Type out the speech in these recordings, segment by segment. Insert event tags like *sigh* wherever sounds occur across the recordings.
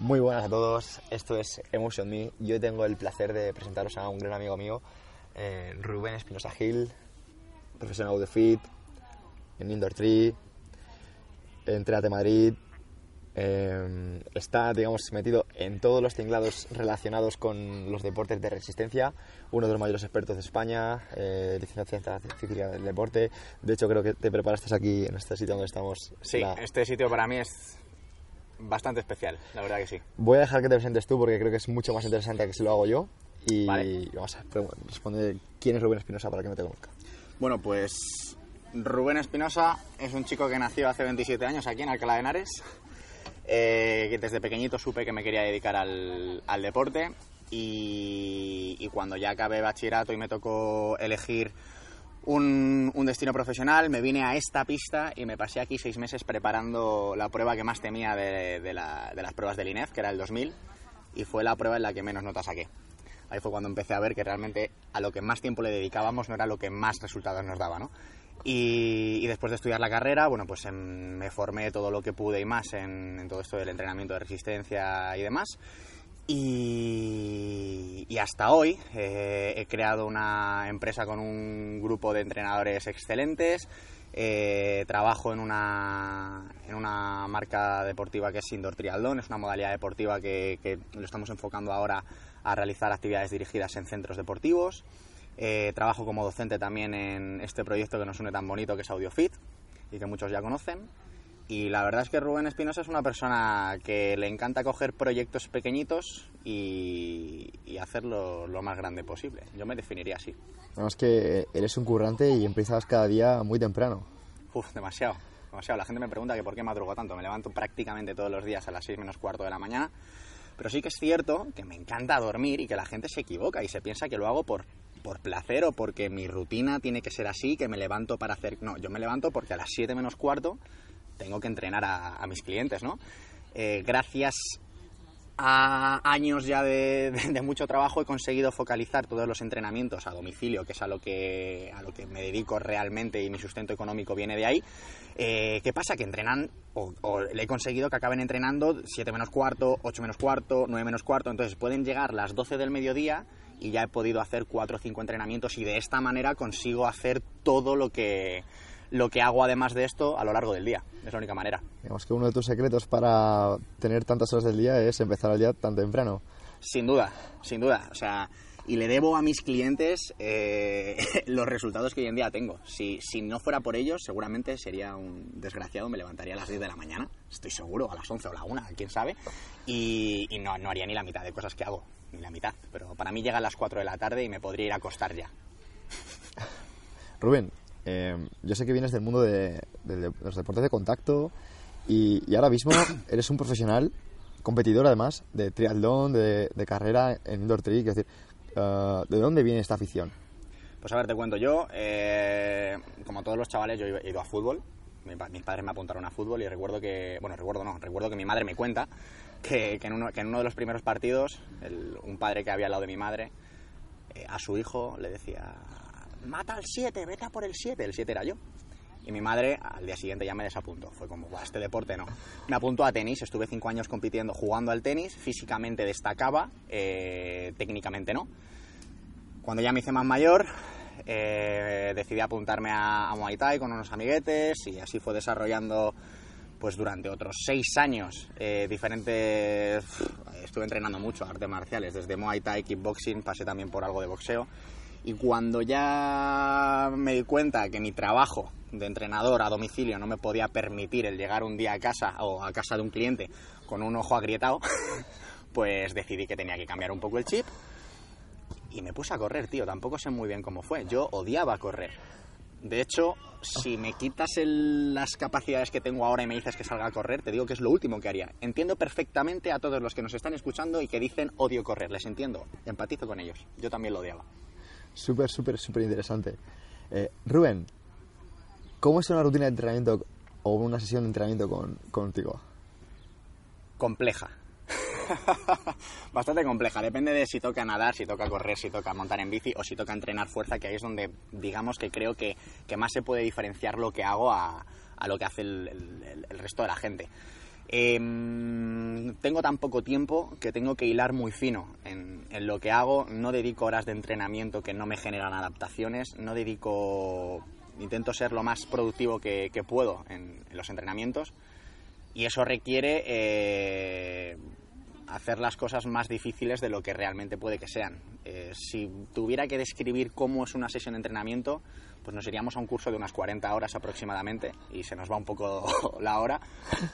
Muy buenas a todos, esto es Emotion Me. Yo tengo el placer de presentaros a un gran amigo mío, eh, Rubén Espinosa Gil, profesional de Fit, en Indoor Tree, en Madrid. eh, está, digamos, metido en todos los tinglados relacionados con los deportes de resistencia. Uno de los mayores expertos de España, eh, licenciado en del Deporte. De hecho, creo que te preparaste aquí, en este sitio donde estamos. Sí, la- este sitio para mí es bastante especial, la verdad que sí. Voy a dejar que te presentes tú porque creo que es mucho más interesante que si lo hago yo. Y Vale. vamos a responder quién es Rubén Espinosa para que no te conozca. Bueno, pues Rubén Espinosa es un chico que nació hace 27 años aquí en Alcalá de Henares, eh, que desde pequeñito supe que me quería dedicar al, al deporte y, y cuando ya acabé bachillerato y me tocó elegir un, destino profesional, me vine a esta pista y me pasé aquí seis meses preparando la prueba que más temía de, de la- de las pruebas del INEF, que era el 2000, y fue la prueba en la que menos notas saqué. Ahí fue cuando empecé a ver que realmente a lo que más tiempo le dedicábamos no era lo que más resultados nos daba, ¿no? Y, y después de estudiar la carrera, bueno, pues em, me formé todo lo que pude y más en, en todo esto del entrenamiento de resistencia y demás. Y, hasta hoy eh, he creado una empresa con un grupo de entrenadores excelentes. eh, trabajo en una, en una marca deportiva que es Indoor Triatlón, es una modalidad deportiva que, que lo estamos enfocando ahora a realizar actividades dirigidas en centros deportivos. Eh, trabajo como docente también en este proyecto que nos une tan bonito que es AudioFit y que muchos ya conocen. Y la verdad es que Rubén Espinosa es una persona que le encanta coger proyectos pequeñitos y, y hacerlo lo más grande posible. Yo me definiría así. Además que eres un currante y empiezas cada día muy temprano. Uf, demasiado, demasiado. La gente me pregunta que por qué madrugo tanto. Me levanto prácticamente todos los días a las 6 menos cuarto de la mañana. Pero sí que es cierto que me encanta dormir y que la gente se equivoca y se piensa que lo hago por, por placer o porque mi rutina tiene que ser así, que me levanto para hacer... No, yo me levanto porque a las 7 menos cuarto tengo que entrenar a, a mis clientes, ¿no? Eh, gracias a años ya de, de- de mucho trabajo he conseguido focalizar todos los entrenamientos a domicilio, que es a lo que, a lo que me dedico realmente y mi sustento económico viene de ahí. Eh, ¿Qué pasa? Que entrenan, o, o le he conseguido que acaben entrenando 7 menos cuarto, 8 menos cuarto, 9 menos cuarto, entonces pueden llegar las 12 del mediodía y ya he podido hacer 4 o 5 entrenamientos y de esta manera consigo hacer todo lo que, lo que hago además de esto a lo largo del día. Es la única manera. Digamos que uno de tus secretos para tener tantas horas del día es empezar el día tan temprano. Sin duda, sin duda. O sea, y le debo a mis clientes eh, *laughs* los resultados que hoy en día tengo. Si, si no fuera por ellos, seguramente sería un desgraciado, me levantaría a las 10 de la mañana, estoy seguro, a las 11 o la 1, quién sabe, y, y no, no haría ni la mitad de cosas que hago, ni la mitad. Pero para mí llegan las 4 de la tarde y me podría ir a acostar ya. Rubén, eh, yo sé que vienes del mundo de, de- de los deportes de contacto y, y ahora mismo *coughs* eres un profesional, competidor además, de triatlón, de, de carrera en indoor tree. Es decir, eh, ¿de dónde viene esta afición? Pues a ver, te cuento yo, eh, como todos los chavales, yo he ido a fútbol. Mis padres me apuntaron a fútbol y recuerdo que, bueno, recuerdo no, recuerdo que mi madre me cuenta que, que en, uno, que en uno de los primeros partidos, el- un padre que había al lado de mi madre, eh, a su hijo le decía, mata al 7, vete a por el 7, el 7 era yo. Y mi madre al día siguiente ya me desapuntó. Fue como, "Buah, este deporte no. Me apuntó a tenis, estuve cinco años compitiendo, jugando al tenis, físicamente destacaba, eh, técnicamente no. Cuando ya me hice más mayor, eh, decidí apuntarme a, a Muay Thai con unos amiguetes y así fue desarrollando pues durante otros seis años eh, diferentes... Estuve entrenando mucho artes marciales, desde Muay Thai, kickboxing, pasé también por algo de boxeo. Y cuando ya me di cuenta que mi trabajo de entrenador a domicilio no me podía permitir el llegar un día a casa o a casa de un cliente con un ojo agrietado, *laughs* pues decidí que tenía que cambiar un poco el chip y me puse a correr, tío. Tampoco sé muy bien cómo fue. Yo odiaba correr. De hecho, si me quitas el- las capacidades que tengo ahora y me dices que salga a correr, te digo que es lo último que haría. Entiendo perfectamente a todos los que nos están escuchando y que dicen odio correr. Les entiendo. Empatizo con ellos. Yo también lo odiaba. Súper, súper, súper interesante. Eh, Rubén, ¿cómo es una rutina de entrenamiento o una sesión de entrenamiento con, contigo? compleja. *laughs* Bastante compleja. Depende de si toca nadar, si toca correr, si toca montar en bici o si toca entrenar fuerza, que ahí es donde digamos que creo que, que más se puede diferenciar lo que hago a, a lo que hace el, resto de la gente. Em, tengo tan poco tiempo que tengo que hilar muy fino en, en, lo que hago. No dedico horas de entrenamiento que no me generan adaptaciones. No dedico. Intento ser lo más productivo que, que puedo en, en, los entrenamientos. Y eso requiere eh, hacer las cosas más difíciles de lo que realmente puede que sean. Eh, si tuviera que describir cómo es una sesión de entrenamiento, pues nos iríamos a un curso de unas 40 horas aproximadamente y se nos va un poco *laughs* la hora.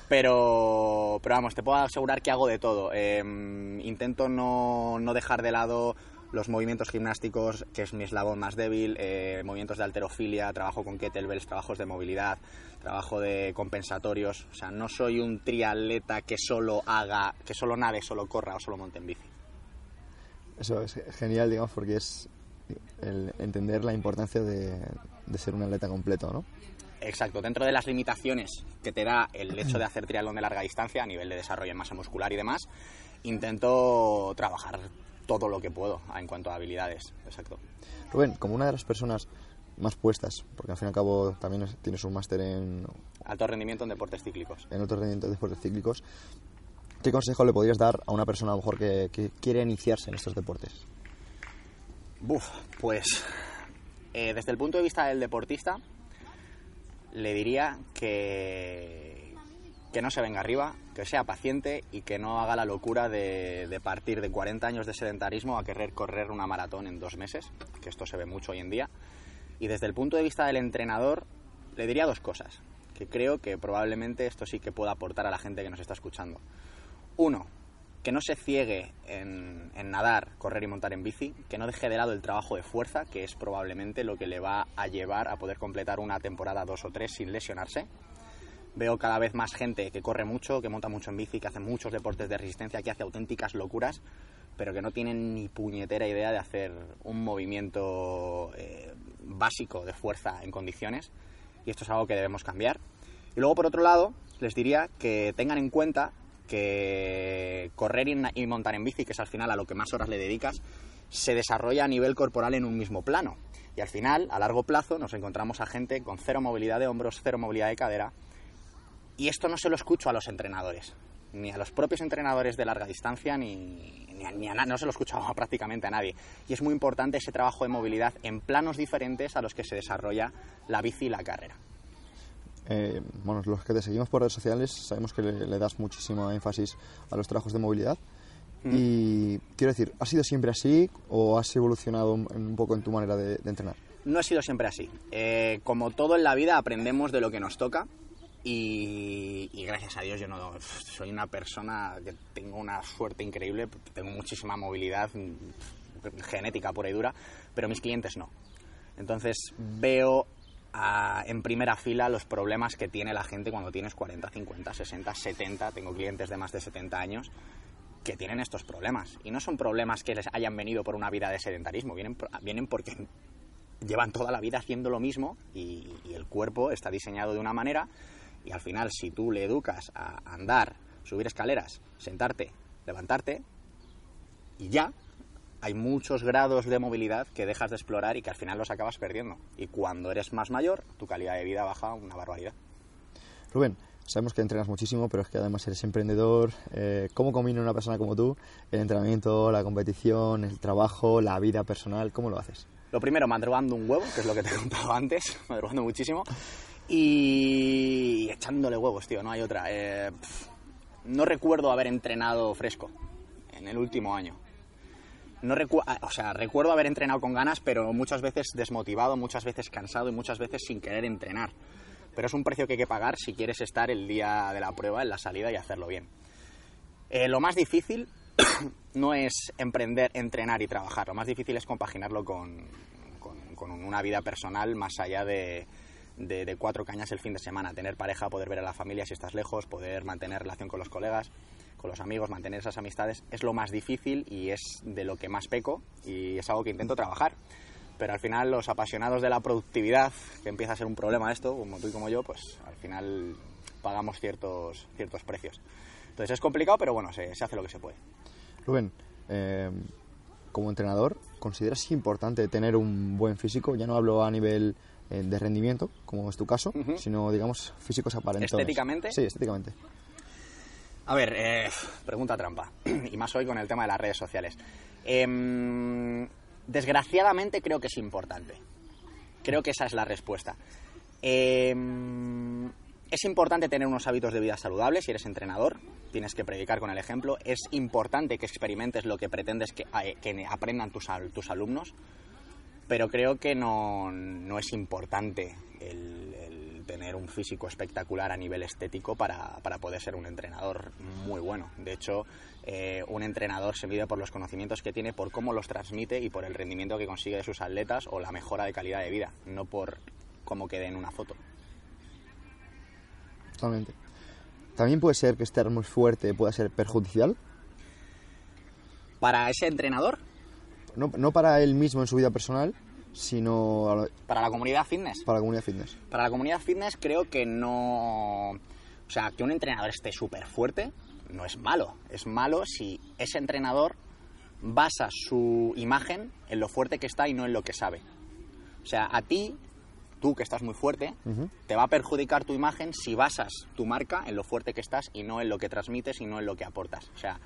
Pero, pero vamos, te puedo asegurar que hago de todo. Eh, intento no, no, dejar de lado los movimientos gimnásticos, que es mi eslabón más débil, eh, movimientos de alterofilia, trabajo con kettlebells, trabajos de movilidad, trabajo de compensatorios. O sea, no soy un triatleta que solo haga, que solo nade, solo corra o solo monte en bici. Eso es genial, digamos, porque es el entender la importancia de, de, ser un atleta completo, ¿no? Exacto, dentro de las limitaciones que te da el hecho de hacer triatlón de larga distancia a nivel de desarrollo en masa muscular y demás, intento trabajar todo lo que puedo en cuanto a habilidades. Exacto. Rubén, como una de las personas más puestas, porque al fin y al cabo también tienes un máster en... Alto rendimiento en deportes cíclicos. En alto rendimiento en deportes cíclicos. ¿Qué consejo le podrías dar a una persona a lo mejor que, que quiere iniciarse en estos deportes? Buf, pues eh, desde el punto de vista del deportista, le diría que, que no se venga arriba, que sea paciente y que no haga la locura de, de, partir de 40 años de sedentarismo a querer correr una maratón en dos meses, que esto se ve mucho hoy en día. Y desde el punto de vista del entrenador, le diría dos cosas, que creo que probablemente esto sí que pueda aportar a la gente que nos está escuchando. Uno, que no se ciegue en, nadar, correr y montar en bici, que no deje de lado el trabajo de fuerza, que es probablemente lo que le va a llevar a poder completar una temporada dos o tres sin lesionarse. Veo cada vez más gente que corre mucho, que monta mucho en bici, que hace muchos deportes de resistencia, que hace auténticas locuras, pero que no tienen ni puñetera idea de hacer un movimiento eh, básico de fuerza en condiciones. Y esto es algo que debemos cambiar. Y luego, por otro lado, les diría que tengan en cuenta que correr y montar en bici, que es al final a lo que más horas le dedicas, se desarrolla a nivel corporal en un mismo plano. Y al final, a largo plazo, nos encontramos a gente con cero movilidad de hombros, cero movilidad de cadera. Y esto no se lo escucho a los entrenadores, ni a los propios entrenadores de larga distancia, ni, ni, a, ni no se lo escucho *laughs* prácticamente a nadie. Y es muy importante ese trabajo de movilidad en planos diferentes a los que se desarrolla la bici y la carrera. Eh, bueno, los que te seguimos por redes sociales sabemos que le, le das muchísimo énfasis a los trabajos de movilidad. Mm. Y quiero decir, ¿ha sido siempre así o has evolucionado un, un poco en tu manera de, de, entrenar? No ha sido siempre así. Eh, como todo en la vida, aprendemos de lo que nos toca. Y, y, gracias a Dios yo no soy una persona que tengo una suerte increíble, tengo muchísima movilidad genética pura y dura, pero mis clientes no. Entonces veo en primera fila los problemas que tiene la gente cuando tienes 40, 50, 60, 70. Tengo clientes de más de 70 años que tienen estos problemas. Y no son problemas que les hayan venido por una vida de sedentarismo, vienen, vienen porque llevan toda la vida haciendo lo mismo y, y el cuerpo está diseñado de una manera y al final si tú le educas a andar, subir escaleras, sentarte, levantarte y ya, hay muchos grados de movilidad que dejas de explorar y que al final los acabas perdiendo. Y cuando eres más mayor, tu calidad de vida baja una barbaridad. Rubén, sabemos que entrenas muchísimo, pero es que además eres emprendedor. Eh, ¿Cómo combina una persona como tú el entrenamiento, la competición, el trabajo, la vida personal? ¿Cómo lo haces? Lo primero, madrugando un huevo, que es lo que te he contado *laughs* antes, madrugando muchísimo. Y echándole huevos, tío, no hay otra. Eh, no recuerdo haber entrenado fresco en el último año no recu o sea, recuerdo haber entrenado con ganas, pero muchas veces desmotivado, muchas veces cansado y muchas veces sin querer entrenar. Pero es un precio que hay que pagar si quieres estar el día de la prueba, en la salida y hacerlo bien. Eh, lo más difícil *coughs* no es emprender, entrenar y trabajar. Lo más difícil es compaginarlo con, con, con una vida personal más allá de, de, de, cuatro cañas el fin de semana. Tener pareja, poder ver a la familia si estás lejos, poder mantener relación con los colegas con los amigos, mantener esas amistades, es lo más difícil y es de lo que más peco y es algo que intento trabajar. Pero al final los apasionados de la productividad, que empieza a ser un problema esto, como tú y como yo, pues al final pagamos ciertos, ciertos precios. Entonces es complicado, pero bueno, se, se hace lo que se puede. Rubén, eh, como entrenador, ¿consideras importante tener un buen físico? Ya no hablo a nivel eh, de rendimiento, como es tu caso, uh -huh. sino, digamos, físicos aparentes. ¿Estéticamente? Sí, estéticamente. A ver, eh, pregunta trampa. *clears throat* y más hoy con el tema de las redes sociales. Em, desgraciadamente creo que es importante. Creo que esa es la respuesta. Em, es importante tener unos hábitos de vida saludables si eres entrenador. Tienes que predicar con el ejemplo. Es importante que experimentes lo que pretendes que, eh, aprendan tus, tus alumnos. Pero creo que no, no es importante el tener un físico espectacular a nivel estético para, para poder ser un entrenador muy bueno. De hecho, eh, un entrenador se mide por los conocimientos que tiene, por cómo los transmite y por el rendimiento que consigue de sus atletas o la mejora de calidad de vida, no por cómo quede en una foto. Totalmente. También puede ser que estar muy fuerte pueda ser perjudicial, Para ese entrenador, no, no para él mismo en su vida personal, sino para la comunidad fitness, para la comunidad fitness. Para la comunidad fitness creo que no... O sea, que un entrenador esté súper fuerte no es malo. Es malo si ese entrenador basa su imagen en lo fuerte que está y no en lo que sabe. O sea, a ti, tú que estás muy fuerte, te va a perjudicar tu imagen si basas tu marca en lo fuerte que estás y no en lo que transmites y no en lo que aportas. O sea,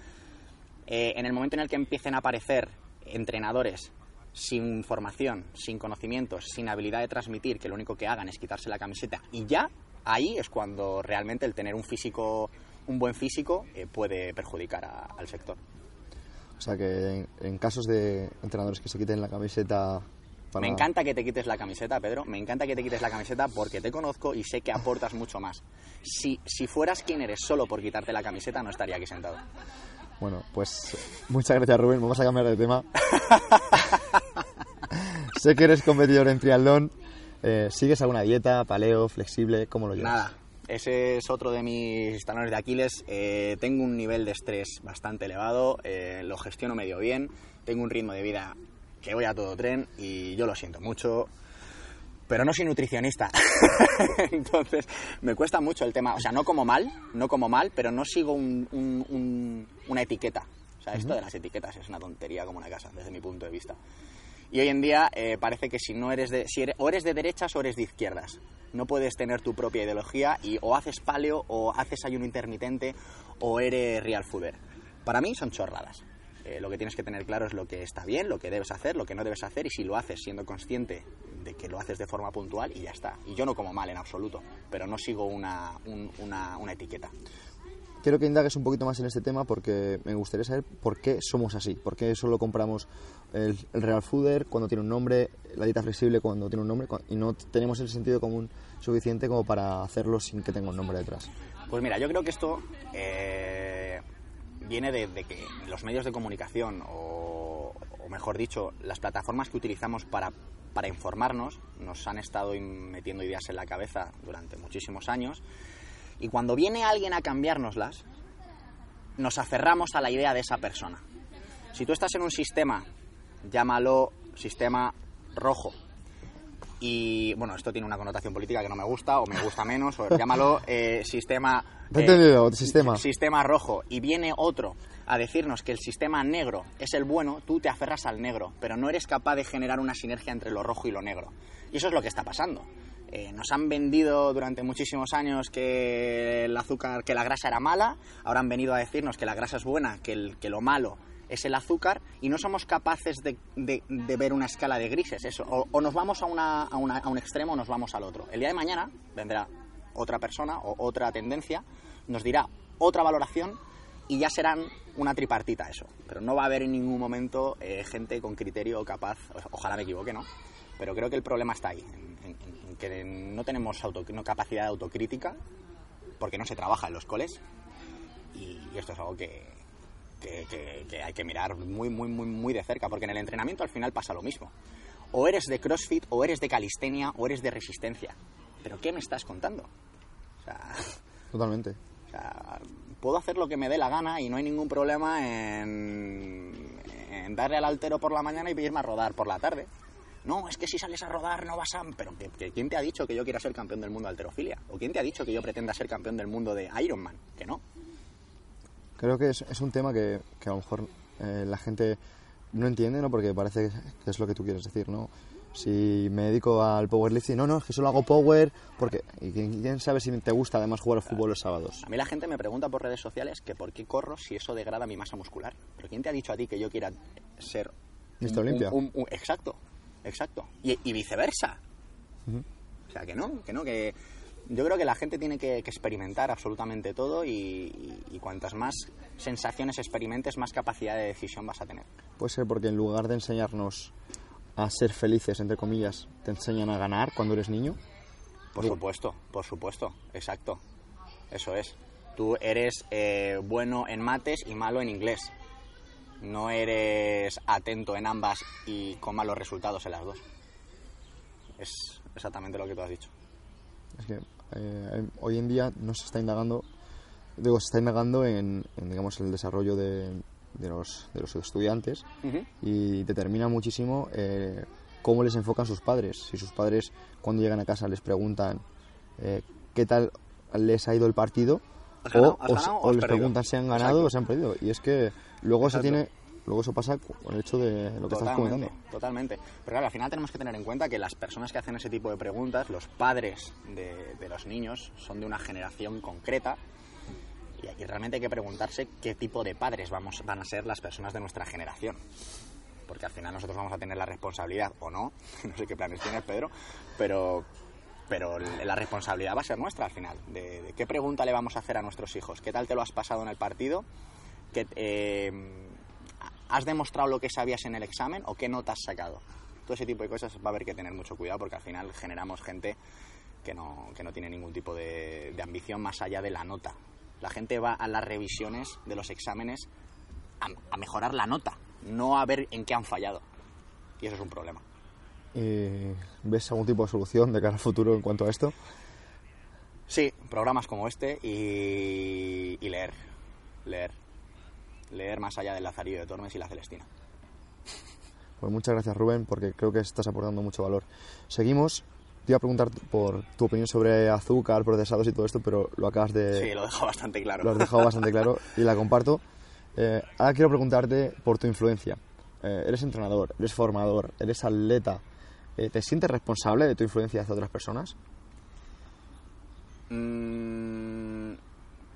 eh, en el momento en el que empiecen a aparecer entrenadores sin formación, sin conocimientos, sin habilidad de transmitir, que lo único que hagan es quitarse la camiseta y ya, ahí es cuando realmente el tener un físico, un buen físico, eh, puede perjudicar a- al sector. O sea que en, en casos de entrenadores que se quiten la camiseta para... Me encanta que te quites la camiseta, Pedro. Me encanta que te quites la camiseta porque te conozco y sé que aportas mucho más. Si, si fueras quien eres solo por quitarte la camiseta, no estaría aquí sentado. Bueno, pues muchas gracias Rubén, vamos a cambiar de tema. *laughs* sé que eres competidor en triatlón. Eh, ¿Sigues alguna dieta, paleo, flexible? ¿Cómo lo llevas? Nada, ese es otro de mis talones de Aquiles. Eh, tengo un nivel de estrés bastante elevado, eh, lo gestiono medio bien, tengo un ritmo de vida que voy a todo tren y yo lo siento mucho, pero no soy nutricionista. *laughs* Entonces, me cuesta mucho el tema. O sea, no como mal, no como mal, pero no sigo un- un- un- una etiqueta. O sea, esto de las etiquetas es una tontería como una casa, desde mi punto de vista. Y hoy en día eh, parece que si no eres de, si eres, eres de derechas o eres de izquierdas. No puedes tener tu propia ideología y o haces paleo o haces ayuno intermitente o eres real fooder. Para mí son chorradas. Eh, lo que tienes que tener claro es lo que está bien, lo que debes hacer, lo que no debes hacer y si lo haces siendo consciente de que lo haces de forma puntual y ya está. Y yo no como mal en absoluto, pero no sigo una, un- una, una etiqueta. Quiero que indagues un poquito más en este tema porque me gustaría saber por qué somos así, por qué solo compramos el, el Real Fooder cuando tiene un nombre, la dieta flexible cuando tiene un nombre y no tenemos el sentido común suficiente como para hacerlo sin que tenga un nombre detrás. Pues mira, yo creo que esto eh, viene de, de que los medios de comunicación, o, o mejor dicho, las plataformas que utilizamos para, para informarnos, nos han estado metiendo ideas en la cabeza durante muchísimos años. Y cuando viene alguien a cambiárnoslas, nos aferramos a la idea de esa persona. Si tú estás en un sistema, llámalo sistema rojo, y bueno, esto tiene una connotación política que no me gusta o me gusta menos, o llámalo eh, sistema... ¿Te he entendido? Sistema. Sistema rojo. Y viene otro a decirnos que el sistema negro es el bueno, tú te aferras al negro, pero no eres capaz de generar una sinergia entre lo rojo y lo negro. Y eso es lo que está pasando. Eh, nos han vendido durante muchísimos años que el azúcar, que la grasa era mala, ahora han venido a decirnos que la grasa es buena, que, el- que lo malo es el azúcar y no somos capaces de, de- de ver una escala de grises. Eso. O, o nos vamos a, una- a una- a un extremo o nos vamos al otro. El día de mañana vendrá otra persona o otra tendencia, nos dirá otra valoración y ya serán una tripartita eso. Pero no va a haber en ningún momento eh, gente con criterio capaz, ojalá me equivoque, ¿no? Pero creo que el problema está ahí, en- en que no tenemos auto- no capacidad de autocrítica, porque no se trabaja en los coles, y, y esto es algo que, que- que- que hay que mirar muy, muy, muy, muy de cerca, porque en el entrenamiento al final pasa lo mismo. O eres de CrossFit, o eres de calistenia, o eres de resistencia. ¿Pero qué me estás contando? O sea, Totalmente. o sea, puedo hacer lo que me dé la gana y no hay ningún problema en, en darle al altero por la mañana y irme a rodar por la tarde. No, es que si sales a rodar no vas a... Pero ¿qué- qué- ¿quién te ha dicho que yo quiera ser campeón del mundo de alterofilia? ¿O quién te ha dicho que yo pretenda ser campeón del mundo de Ironman? Que no. Creo que es, es un tema que, que a lo mejor eh, la gente no entiende, ¿no? Porque parece que es lo que tú quieres decir, ¿no? Si me dedico al powerlifting, no, no, es que solo hago power, porque... ¿Y quién, sabe si te gusta además jugar al fútbol los sábados? A mí la gente me pregunta por redes sociales que por qué corro si eso degrada mi masa muscular. Pero ¿quién te ha dicho a ti que yo quiera ser... Mr. un- Olympia. un- un- exacto, exacto. Y, y viceversa. O sea, que no, que no, que... Yo creo que la gente tiene que, que experimentar absolutamente todo y, y- y cuantas más sensaciones experimentes, más capacidad de decisión vas a tener. Puede ser porque en lugar de enseñarnos a ser felices, entre comillas, te enseñan a ganar cuando eres niño. Por Digo- supuesto, por supuesto, exacto. Eso es. Tú eres eh, bueno en mates y malo en inglés. No eres atento en ambas y con malos resultados en las dos. Es exactamente lo que tú has dicho. Es que eh, hoy en día no se está indagando, digo, se está indagando en, en, digamos, el desarrollo de, de los, de los estudiantes y determina muchísimo eh, cómo les enfocan sus padres. Si sus padres cuando llegan a casa les preguntan eh, qué tal les ha ido el partido o, ¿Has o- ganado o o has les perdido? preguntan si han ganado Exacto. o se han perdido. Y es que luego se Exacto. tiene, luego eso pasa con el hecho de lo que estás Totalmente, comentando. totalmente. Pero claro, al final tenemos que tener en cuenta que las personas que hacen ese tipo de preguntas, los padres de, de los niños, son de una generación concreta. Y aquí realmente hay que preguntarse qué tipo de padres vamos, van a ser las personas de nuestra generación. Porque al final nosotros vamos a tener la responsabilidad, o no, *laughs* no sé qué planes tienes, Pedro, pero, pero la responsabilidad va a ser nuestra al final. De, de qué pregunta le vamos a hacer a nuestros hijos. ¿Qué tal te lo has pasado en el partido? ¿Qué, eh, ¿Has demostrado lo que sabías en el examen o qué nota has sacado? Todo ese tipo de cosas va a haber que tener mucho cuidado porque al final generamos gente que no, que no tiene ningún tipo de, de ambición más allá de la nota. La gente va a las revisiones de los exámenes a, a mejorar la nota, no a ver en qué han fallado. Y eso es un problema. Eh, ¿Ves algún tipo de solución de cara al futuro en cuanto a esto? Sí, programas como este y, y leer. Leer. Leer más allá del Lazarillo de Tormes y la Celestina. Pues muchas gracias Rubén, porque creo que estás aportando mucho valor. Seguimos. Te iba a preguntar por tu opinión sobre azúcar, procesados y todo esto, pero lo acabas de... Sí, lo dejo bastante claro. Lo has dejado bastante claro y la comparto. Eh, ahora quiero preguntarte por tu influencia. Eh, eres entrenador, eres formador, eres atleta. Eh, ¿Te sientes responsable de tu influencia hacia otras personas? Mm,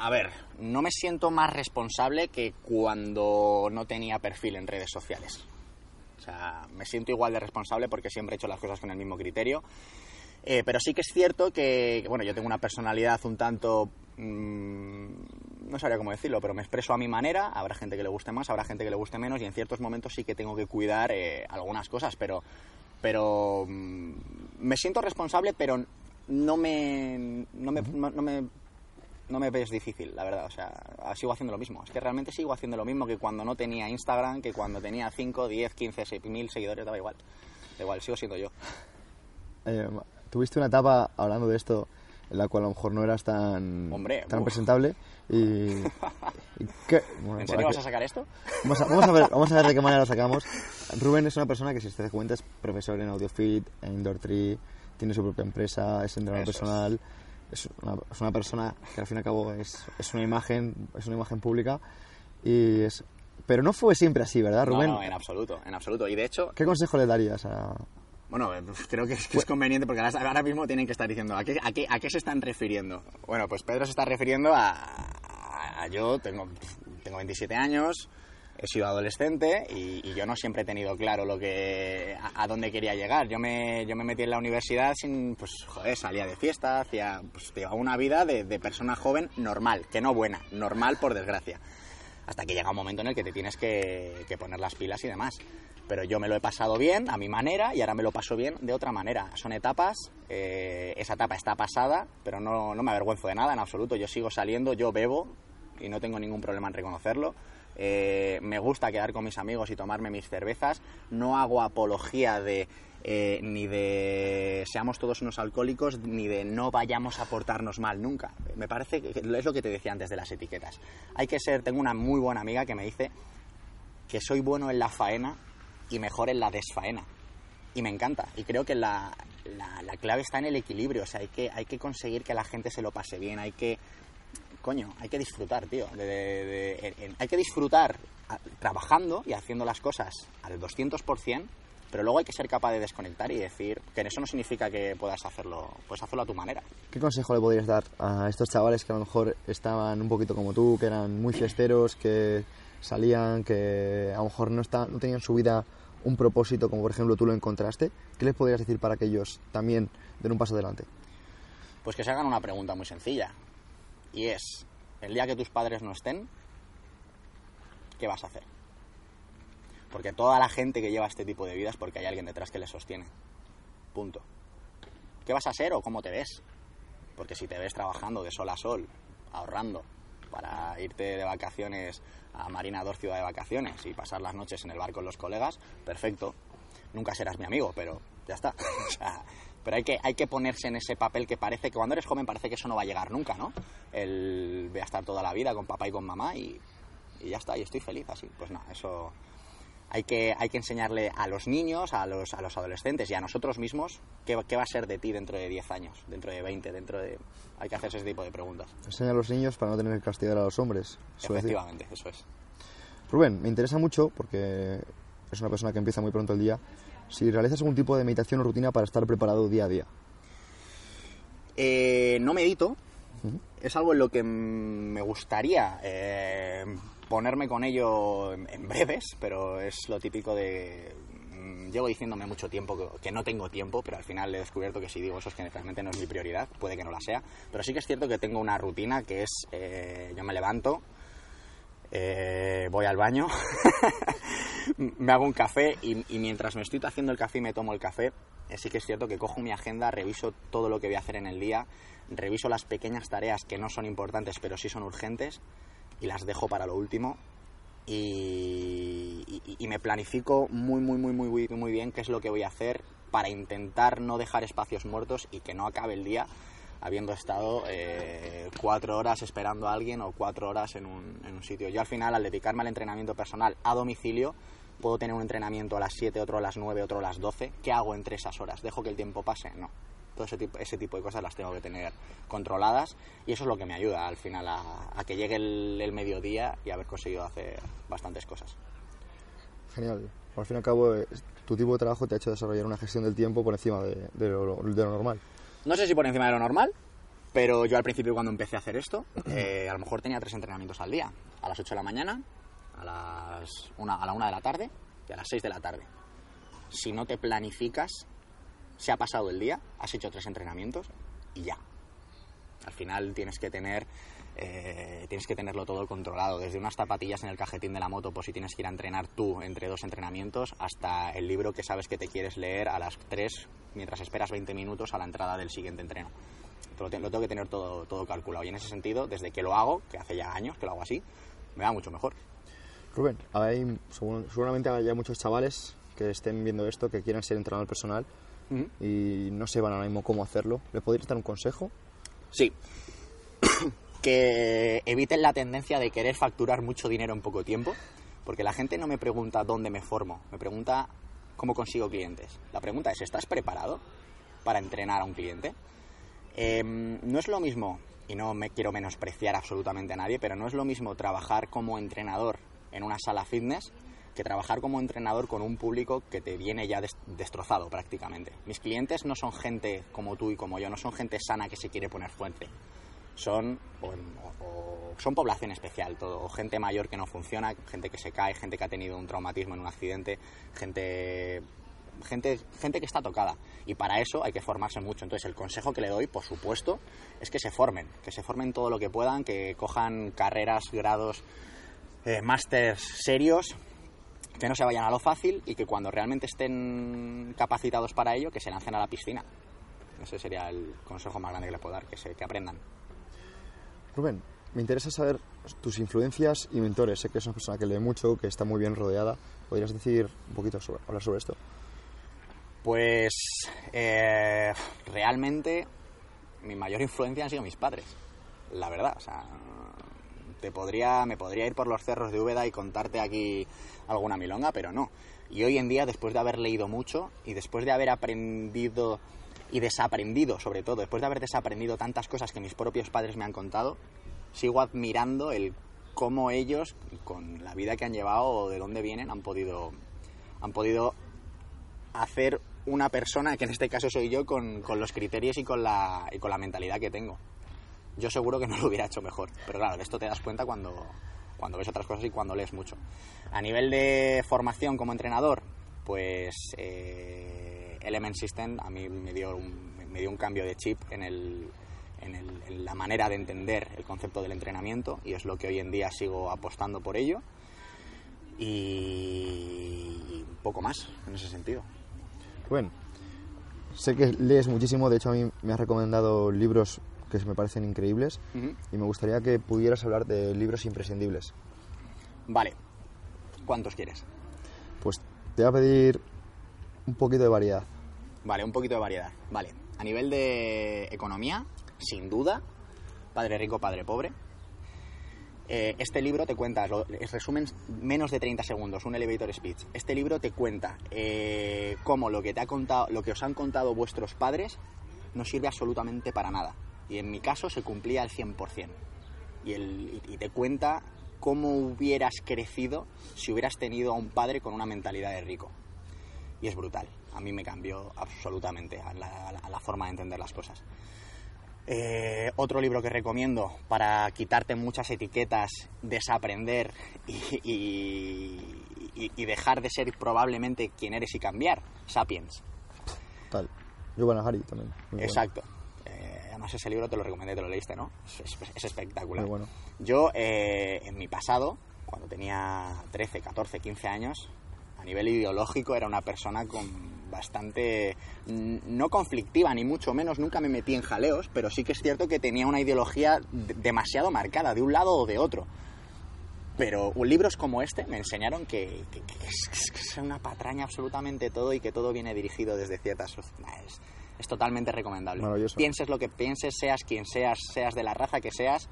a ver, no me siento más responsable que cuando no tenía perfil en redes sociales. O sea, me siento igual de responsable porque siempre he hecho las cosas con el mismo criterio. Eh, pero sí que es cierto que, bueno, yo tengo una personalidad un tanto... mm, no sabría cómo decirlo, pero me expreso a mi manera. Habrá gente que le guste más, habrá gente que le guste menos y en ciertos momentos sí que tengo que cuidar eh, algunas cosas, pero... Pero mm, me siento responsable, pero no me, no me, no me no me ves difícil, la verdad. O sea, sigo haciendo lo mismo. Es que realmente sigo haciendo lo mismo que cuando no tenía Instagram, que cuando tenía 5, 10, 15, 6 mil seguidores, daba igual. Da igual, sigo siendo yo. Eh, tuviste una etapa hablando de esto en la cual a lo mejor no eras tan, Hombre, tan uf. presentable y, *laughs* y ¿qué? Bueno, ¿En por serio aquí- vas a sacar esto? Vamos a, vamos a ver, vamos a ver de qué manera lo sacamos. *laughs* Rubén es una persona que, si te das cuenta, es profesor en AudioFit, en Indoor Tree, tiene su propia empresa, es entrenador Eso es. personal. Es una, es una persona que al fin y al cabo es, es una imagen, es una imagen pública y es, pero no fue siempre así, ¿verdad, No, Rubén? no, en absoluto, en absoluto. Y de hecho, ¿Qué consejo le darías a, Bueno, eh, creo que es, que es conveniente porque ahora, ahora mismo tienen que estar diciendo ¿a qué, a, qué, ¿a qué se están refiriendo? Bueno, pues Pedro se está refiriendo a, a- a yo, tengo, tengo 27 años, he sido adolescente y, y yo no siempre he tenido claro lo que a, a dónde quería llegar. Yo me, yo me metí en la universidad sin, pues, joder, salía de fiesta, hacía, pues, llevaba una vida de, de persona joven normal, que no buena, normal por desgracia hasta que llega un momento en el que te tienes que, que poner las pilas y demás. Pero yo me lo he pasado bien, a mi manera, y ahora me lo paso bien de otra manera. Son etapas, eh, esa etapa está pasada, pero no, no me avergüenzo de nada en absoluto. Yo sigo saliendo, yo bebo, y no tengo ningún problema en reconocerlo. Eh, me gusta quedar con mis amigos y tomarme mis cervezas. No hago apología de eh, ni de seamos todos unos alcohólicos, ni de no vayamos a portarnos mal nunca. Me parece que es lo que te decía antes de las etiquetas. Hay que ser, tengo una muy buena amiga que me dice que soy bueno en la faena y mejor en la desfaena. Y me encanta. Y creo que la, la- la clave está en el equilibrio. O sea, hay que, hay que conseguir que la gente se lo pase bien. Hay que. Coño, hay que disfrutar, tío. de- de- de- en- en- hay que disfrutar a- trabajando y haciendo las cosas al 200% Pero luego hay que ser capaz de desconectar y decir que eso no significa que puedas hacerlo, puedes hacerlo a tu manera. ¿Qué consejo le podrías dar a estos chavales que a lo mejor estaban un poquito como tú, que eran muy fiesteros, que salían, que a lo mejor no, está, no tenían su vida un propósito, como por ejemplo tú lo encontraste? ¿Qué les podrías decir para que ellos también den un paso adelante? Pues que se hagan una pregunta muy sencilla. Y es, el día que tus padres no estén, ¿qué vas a hacer? Porque toda la gente que lleva este tipo de vidas porque hay alguien detrás que le sostiene. Punto. ¿Qué vas a hacer o cómo te ves? Porque si te ves trabajando de sol a sol, ahorrando para irte de vacaciones a Marina Dor Ciudad de Vacaciones y pasar las noches en el bar con los colegas, perfecto. Nunca serás mi amigo, pero ya está. *laughs* pero hay que, hay que ponerse en ese papel que parece que cuando eres joven parece que eso no va a llegar nunca, ¿no? El voy a estar toda la vida con papá y con mamá y, y ya está, y estoy feliz así. Pues no, eso hay que, hay que enseñarle a los niños, a los, a los adolescentes y a nosotros mismos qué, qué va a ser de ti dentro de 10 años, dentro de 20, dentro de... Hay que hacerse ese tipo de preguntas. Enseña a los niños para no tener que castigar a los hombres. Efectivamente, eso es. Rubén, me interesa mucho porque es una persona que empieza muy pronto el día. Si realizas algún tipo de meditación o rutina para estar preparado día a día. Eh, no medito, es algo en lo que me gustaría eh, ponerme con ello en, breves, pero es lo típico de... mm, Llevo diciéndome mucho tiempo que, que no tengo tiempo, pero al final he descubierto que si digo eso es que realmente no es mi prioridad, puede que no la sea, pero sí que es cierto que tengo una rutina que es, eh, yo me levanto, eh, voy al baño, *laughs* me hago un café y, mientras me estoy haciendo el café y me tomo el café, eh, sí que es cierto que cojo mi agenda, reviso todo lo que voy a hacer en el día, reviso las pequeñas tareas que no son importantes pero sí son urgentes y las dejo para lo último. Y, y- me planifico muy, muy, muy, muy, muy bien qué es lo que voy a hacer para intentar no dejar espacios muertos y que no acabe el día habiendo estado eh, cuatro horas esperando a alguien o cuatro horas en un, en un sitio. Yo al final, al dedicarme al entrenamiento personal a domicilio, puedo tener un entrenamiento a las 7, otro a las 9, otro a las 12. ¿Qué hago entre esas horas? ¿Dejo que el tiempo pase? No. Todo ese tipo, ese tipo de cosas las tengo que tener controladas y eso es lo que me ayuda al final a, a que llegue el, el mediodía y haber conseguido hacer bastantes cosas. Genial. Al fin y al cabo, eh, tu tipo de trabajo te ha hecho desarrollar una gestión del tiempo por encima de, de lo, de lo normal. No sé si por encima de lo normal, pero yo al principio cuando empecé a hacer esto, eh, a lo mejor tenía tres entrenamientos al día. A las 8 de la mañana, a, las una, a la 1 de la tarde y a las 6 de la tarde. Si no te planificas, se ha pasado el día, has hecho tres entrenamientos y ya. Al final tienes que tener eh, tienes que tenerlo todo controlado, desde unas zapatillas en el cajetín de la moto por si tienes que ir a entrenar tú entre dos entrenamientos, hasta el libro que sabes que te quieres leer a las 3 mientras esperas 20 minutos a la entrada del siguiente entreno. Lo, te- lo tengo que tener todo, todo calculado y en ese sentido, desde que lo hago, que hace ya años que lo hago así, me va mucho mejor. Rubén, hay, seguramente haya muchos chavales que estén viendo esto, que quieran ser entrenador personal y no sepan ahora mismo cómo hacerlo. ¿Le podrías dar un consejo? Sí. Que eviten la tendencia de querer facturar mucho dinero en poco tiempo, porque la gente no me pregunta dónde me formo, me pregunta cómo consigo clientes. La pregunta es, ¿estás preparado para entrenar a un cliente? Eh, no es lo mismo, y no me quiero menospreciar absolutamente a nadie, pero no es lo mismo trabajar como entrenador en una sala fitness que trabajar como entrenador con un público que te viene ya des- destrozado prácticamente. Mis clientes no son gente como tú y como yo, no son gente sana que se quiere poner fuerte. Son, son población especial, todo, gente mayor que no funciona, gente que se cae, gente que ha tenido un traumatismo en un accidente, gente gente, gente que está tocada. Y para eso hay que formarse mucho. Entonces, el consejo que le doy, por supuesto, es que se formen, que se formen todo lo que puedan, que cojan carreras, grados, eh, másters serios, que no se vayan a lo fácil y que cuando realmente estén capacitados para ello, que se lancen a la piscina. Ese sería el consejo más grande que les puedo dar, que, se, que aprendan. Rubén, me interesa saber tus influencias y mentores. Sé que es una persona que lee mucho, que está muy bien rodeada. ¿Podrías decir un poquito sobre, hablar sobre esto? Pues eh, realmente mi mayor influencia han sido mis padres, la verdad. O sea, te podría, me podría ir por los cerros de Úbeda y contarte aquí alguna milonga, pero no. Y hoy en día, después de haber leído mucho y después de haber aprendido y desaprendido, sobre todo, después de haber desaprendido tantas cosas que mis propios padres me han contado, sigo admirando el cómo ellos, con la vida que han llevado o de dónde vienen, han podido, han podido hacer una persona, que en este caso soy yo, con, con los criterios y con, la, y con la mentalidad que tengo. Yo seguro que no lo hubiera hecho mejor, pero claro, de esto te das cuenta cuando, cuando ves otras cosas y cuando lees mucho. A nivel de formación como entrenador, pues eh, Element System a mí me dio un, me dio un cambio de chip en, el, en, el- en la manera de entender el concepto del entrenamiento y es lo que hoy en día sigo apostando por ello y un poco más en ese sentido. Rubén, sé que lees muchísimo, de hecho a mí me has recomendado libros que me parecen increíbles y me gustaría que pudieras hablar de libros imprescindibles. Vale, ¿cuántos quieres? Pues te voy a pedir un poquito de variedad. Vale, un poquito de variedad. Vale, a nivel de economía, sin duda, Padre Rico, Padre Pobre. Eh, este libro te cuenta, lo, es resumen menos de 30 segundos, un elevator speech. Este libro te cuenta eh, cómo lo que, te ha contado, lo que os han contado vuestros padres no sirve absolutamente para nada. Y en mi caso se cumplía al 100%. Y, el, y- y te cuenta cómo hubieras crecido si hubieras tenido a un padre con una mentalidad de rico y es brutal. A mí me cambió absolutamente a la, a forma de entender las cosas. Eh, otro libro que recomiendo para quitarte muchas etiquetas, desaprender y, y- dejar de ser probablemente quien eres y cambiar, Sapiens. Tal. Giovanna Hari también. muy bueno. Exacto. Eh, además ese libro te lo recomendé, te lo leíste, ¿no? Es, es- es espectacular. Muy bueno. Yo, eh, en mi pasado, cuando tenía 13, 14, 15 años, a nivel ideológico era una persona con bastante, no conflictiva, ni mucho menos, nunca me metí en jaleos, pero sí que es cierto que tenía una ideología de- demasiado marcada, de un lado o de otro. Pero libros como este me enseñaron que, que- que es, que es una patraña absolutamente todo y que todo viene dirigido desde ciertas... Es, es totalmente recomendable. Pienses lo que pienses, seas quien seas, seas de la raza que seas,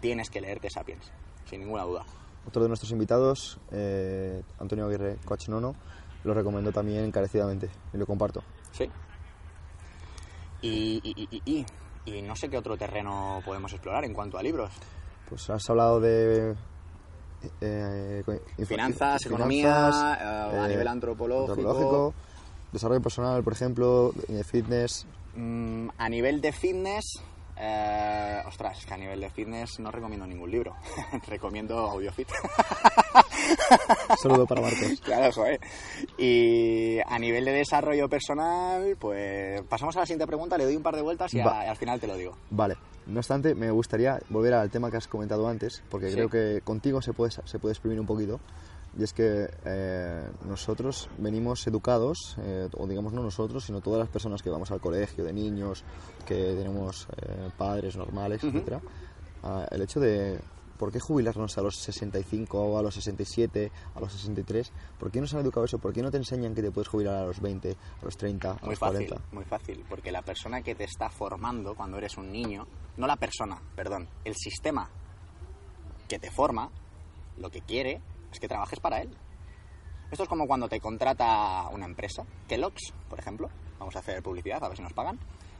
tienes que leerte Sapiens, sin ninguna duda. Otro de nuestros invitados, eh, Antonio Aguirre Coachnono, lo recomendó también encarecidamente y lo comparto. Sí. Y, y, y, y- no sé qué otro terreno podemos explorar en cuanto a libros. Pues has hablado de... eh, info- Finanzas, economía, eh, a eh, nivel antropológico. antropológico, desarrollo personal, por ejemplo, eh, fitness. Mm, a nivel de fitness, eh, ostras, es que a nivel de fitness no recomiendo ningún libro. *laughs* recomiendo AudioFit. *laughs* Saludo para Marcos. claro, joder. Y a nivel de desarrollo personal, pues pasamos a la siguiente pregunta, le doy un par de vueltas y, a- al final te lo digo. Vale, no obstante, me gustaría volver al tema que has comentado antes, porque Sí. creo que contigo se puede, se puede exprimir un poquito. Y es que eh, nosotros venimos educados, eh, o digamos no nosotros, sino todas las personas que vamos al colegio, de niños, que tenemos eh, padres normales, Ujú. etcétera, ah, el hecho de por qué jubilarnos a los 65 o a los 67, a los 63, ¿por qué nos han educado eso? ¿Por qué no te enseñan que te puedes jubilar a los 20, a los 30, a Muy los fácil, 40? muy fácil, porque la persona que te está formando cuando eres un niño, no la persona, perdón, el sistema que te forma, lo que quiere es que trabajes para él. Esto es como cuando te contrata una empresa, Kellogg's, por ejemplo, vamos a hacer publicidad, a ver si nos pagan.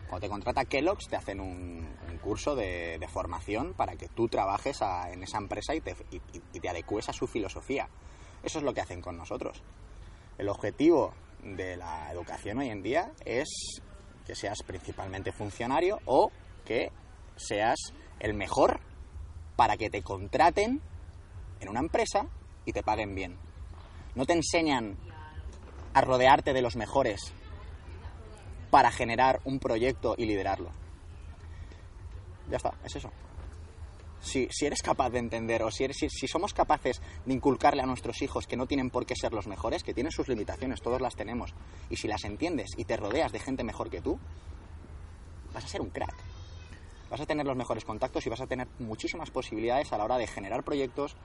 Cuando te contrata Kellogg's, te hacen un, curso de, formación para que tú trabajes en esa empresa y te, y- y te adecues a su filosofía. Eso es lo que hacen con nosotros. El objetivo de la educación hoy en día es que seas principalmente funcionario o que seas el mejor para que te contraten en una empresa y te paguen bien. No te enseñan a rodearte de los mejores para generar un proyecto y liderarlo. Ya está, es eso. Si, si eres capaz de entender o si, si somos capaces de inculcarle a nuestros hijos que no tienen por qué ser los mejores, que tienen sus limitaciones, todos las tenemos, y si las entiendes y te rodeas de gente mejor que tú, vas a ser un crack. Vas a tener los mejores contactos y vas a tener muchísimas posibilidades a la hora de generar proyectos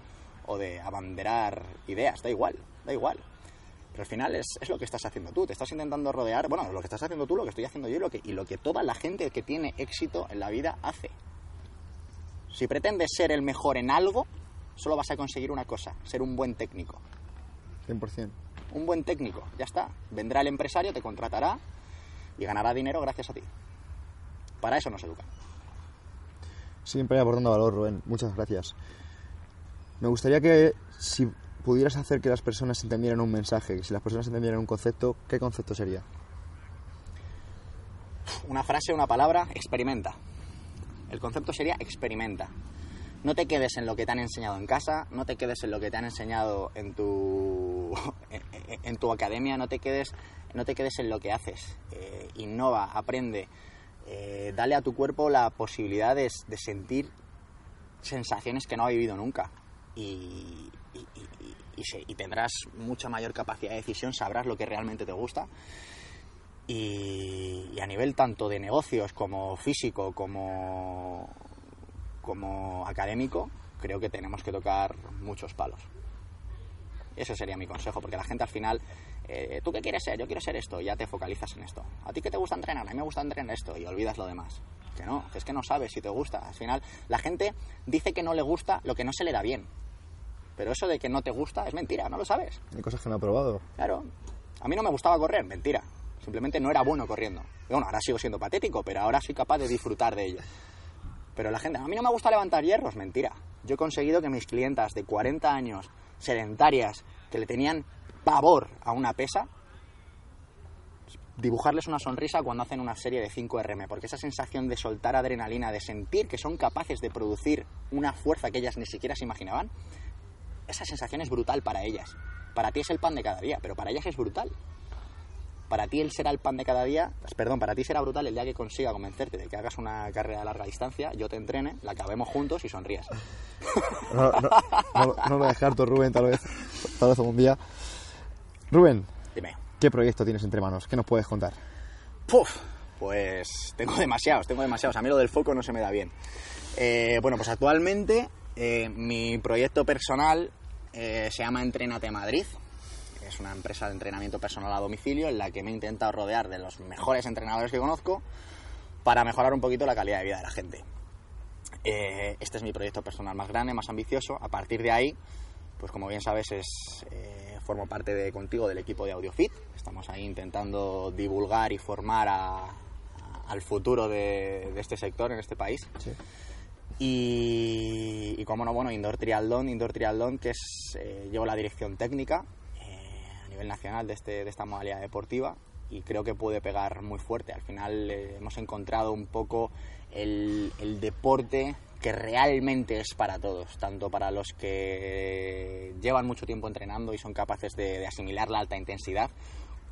o de abanderar ideas, da igual, da igual. Pero al final es, es lo que estás haciendo tú, te estás intentando rodear, bueno, lo que estás haciendo tú, lo que estoy haciendo yo lo que, y lo que toda la gente que tiene éxito en la vida hace. Si pretendes ser el mejor en algo, solo vas a conseguir una cosa, ser un buen técnico. 100%. Un buen técnico, ya está. Vendrá el empresario, te contratará y ganará dinero gracias a ti. Para eso nos educan. Siempre aportando valor, Rubén. Muchas gracias. Me gustaría que, si pudieras hacer que las personas entendieran un mensaje, si las personas entendieran un concepto, ¿qué concepto sería? Una frase, una palabra, experimenta. El concepto sería experimenta. No te quedes en lo que te han enseñado en casa, no te quedes en lo que te han enseñado en tu, en, tu academia, no te, quedes, no te quedes en lo que haces. Eh, innova, aprende, eh, dale a tu cuerpo la posibilidad de, sentir sensaciones que no ha vivido nunca. Y, y, tendrás mucha mayor capacidad de decisión, sabrás lo que realmente te gusta. Y, a nivel tanto de negocios como físico, como, como académico, creo que tenemos que tocar muchos palos. Ese sería mi consejo, porque la gente al final, eh, ¿tú qué quieres ser? Yo quiero ser esto, ya te focalizas en esto. ¿A ti qué te gusta entrenar? A mí me gusta entrenar esto y olvidas lo demás. Que no, que es que no sabes si te gusta. Al final, la gente dice que no le gusta lo que no se le da bien. Pero eso de que no te gusta es mentira, no lo sabes. Hay cosas que no he probado. Claro. A mí no me gustaba correr, mentira. Simplemente no era bueno corriendo. Bueno, ahora sigo siendo patético, pero ahora soy capaz de disfrutar de ello. Pero la gente, a mí no me gusta levantar hierros, mentira. Yo he conseguido que mis clientas de 40 años sedentarias que le tenían pavor a una pesa, dibujarles una sonrisa cuando hacen una serie de 5RM, porque esa sensación de soltar adrenalina, de sentir que son capaces de producir una fuerza que ellas ni siquiera se imaginaban, esa sensación es brutal para ellas. Para ti es el pan de cada día, pero para ellas es brutal. Para ti él será el pan de cada día, pues, perdón, para ti será brutal el día que consiga convencerte de que hagas una carrera a larga distancia, yo te entrene, la acabemos juntos y sonrías. No, no, voy a dejar tu Rubén, tal vez, tal vez algún día. Rubén, Dime. ¿qué proyecto tienes entre manos? ¿Qué nos puedes contar? Puf, pues tengo demasiados, tengo demasiados. A mí lo del foco no se me da bien. Eh, bueno, pues actualmente eh, mi proyecto personal eh, se llama Entrenate Madrid es una empresa de entrenamiento personal a domicilio en la que me he intentado rodear de los mejores entrenadores que conozco para mejorar un poquito la calidad de vida de la gente. Eh, este es mi proyecto personal más grande, más ambicioso. A partir de ahí, pues como bien sabes, es, eh, formo parte de contigo del equipo de AudioFit. Estamos ahí intentando divulgar y formar al futuro de, este sector en este país. Y, como no, bueno, Indoor Triathlon, Indoor Triathlon, que es, eh, llevo la dirección técnica nivel nacional de, este, de esta modalidad deportiva y creo que puede pegar muy fuerte. Al final eh, hemos encontrado un poco el, el, deporte que realmente es para todos, tanto para los que llevan mucho tiempo entrenando y son capaces de, de asimilar la alta intensidad,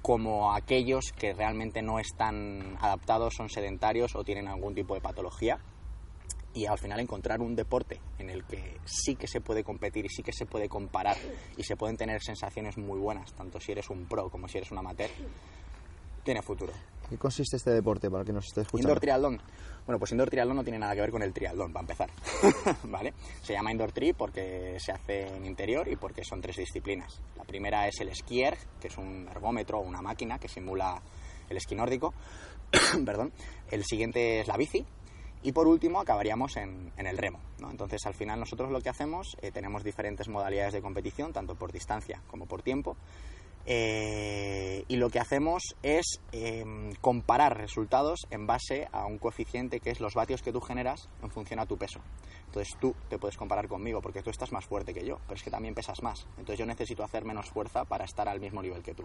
como aquellos que realmente no están adaptados, son sedentarios o tienen algún tipo de patología y al final encontrar un deporte en el que sí que se puede competir y sí que se puede comparar y se pueden tener sensaciones muy buenas, tanto si eres un pro como si eres un amateur, tiene futuro. ¿Qué consiste este deporte para que nos esté escuchando? Indoor triatlón. Bueno, pues indoor triatlón no tiene nada que ver con el triatlón, para empezar. *laughs* ¿Vale? Se llama indoor tri porque se hace en interior y porque son tres disciplinas. La primera es el skier, que es un ergómetro o una máquina que simula el esquí nórdico. *coughs* Perdón. El siguiente es la bici, y por último, acabaríamos en, el remo. Entonces, al final, nosotros lo que hacemos, eh, tenemos diferentes modalidades de competición, tanto por distancia como por tiempo. Eh, y lo que hacemos es em, comparar resultados en base a un coeficiente que es los vatios que tú generas en función a tu peso. Entonces tú te puedes comparar conmigo porque tú estás más fuerte que yo, pero es que también pesas más. Entonces yo necesito hacer menos fuerza para estar al mismo nivel que tú.